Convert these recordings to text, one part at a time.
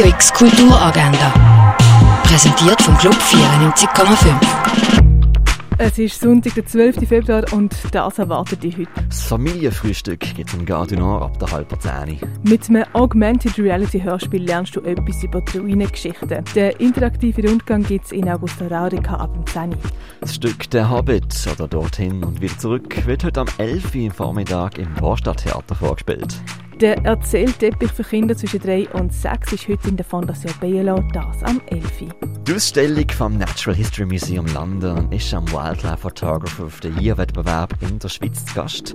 Radio X Kulturagenda. Präsentiert vom Club 94,5. Es ist Sonntag, der 12. Februar und das erwartet dich heute. Das Familienfrühstück gibt es im Gardinor ab der halben Zehn. Mit einem Augmented Reality Hörspiel lernst du etwas über die Ruinengeschichten. Der interaktive Rundgang gibt es in Augusta Raurica ab dem 10. Das Stück Der Hobbit oder Dorthin und wieder zurück wird heute am 11. Uhr Vormittag im Vorstadttheater vorgespielt. Der Erzählteppich für Kinder zwischen 3 und 6 ist heute in der Fondation Bielo, das am 11. Die Ausstellung vom Natural History Museum London ist am Wildlife Photographer of the Year Wettbewerb in der Schweiz zu Gast.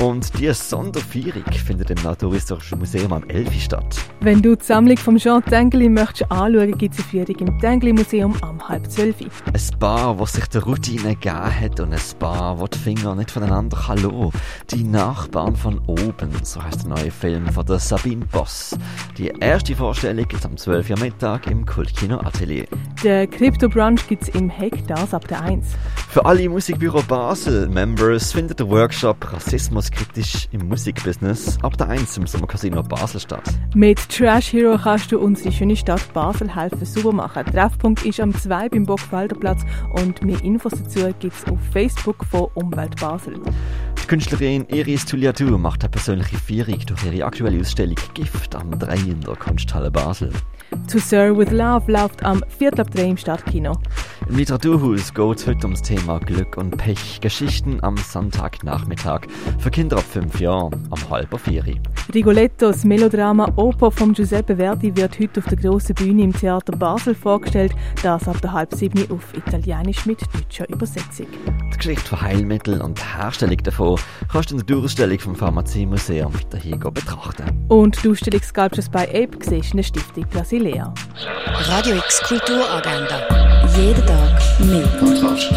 Und die Sonderfeierung findet im Naturhistorischen Museum am 11. statt. Wenn du die Sammlung von Jean Tengeli möchtest anschauen, gibt es eine Führung im Tengeli Museum am halb 12. Ein Paar, das sich der Routine gegeben hat und ein Paar, das die Finger nicht voneinander kann Die Nachbarn von oben, so heißt der neue Film von der Sabine Boss. Die erste Vorstellung ist am 12. Uhr Mittag im Kultkino Atelier. Der Crypto Brunch gibt es im Heck, das ab der 1. Für alle Musikbüro Basel Members findet der Workshop Rassismuskritisch im Musikbusiness ab der 1 im Sommercasino Basel statt. Mit Trash Hero kannst du unsere schöne Stadt Basel helfen super machen. Treffpunkt ist am 2 beim Bockwalderplatz und mehr Infos dazu gibt es auf Facebook von Umwelt Basel. Künstlerin Iris Tuliatu macht eine persönliche Feierung durch ihre aktuelle Ausstellung Gift am 3 in der Kunsthalle Basel. To Sir with Love läuft am Viertel ab 3 im Stadtkino. Im Literaturhaus geht es heute ums Thema Glück und Pech. Geschichten am Sonntagnachmittag. Für Kinder ab 5 Jahren am halber Vieri. Rigoletto, das Melodrama Oper von Giuseppe Verdi, wird heute auf der grossen Bühne im Theater Basel vorgestellt. Das ab der halb sieben auf Italienisch mit deutscher Übersetzung. Die Geschichte von Heilmitteln und die Herstellung davon kannst du in der Durchstellung vom Pharmaziemuseum weiterhin betrachten. Und die Ausstellung Sculptures by Ape siehst in der Stiftung Brasilea. Radio X Kulturagenda. Jeden Tag mehr. Kontrast.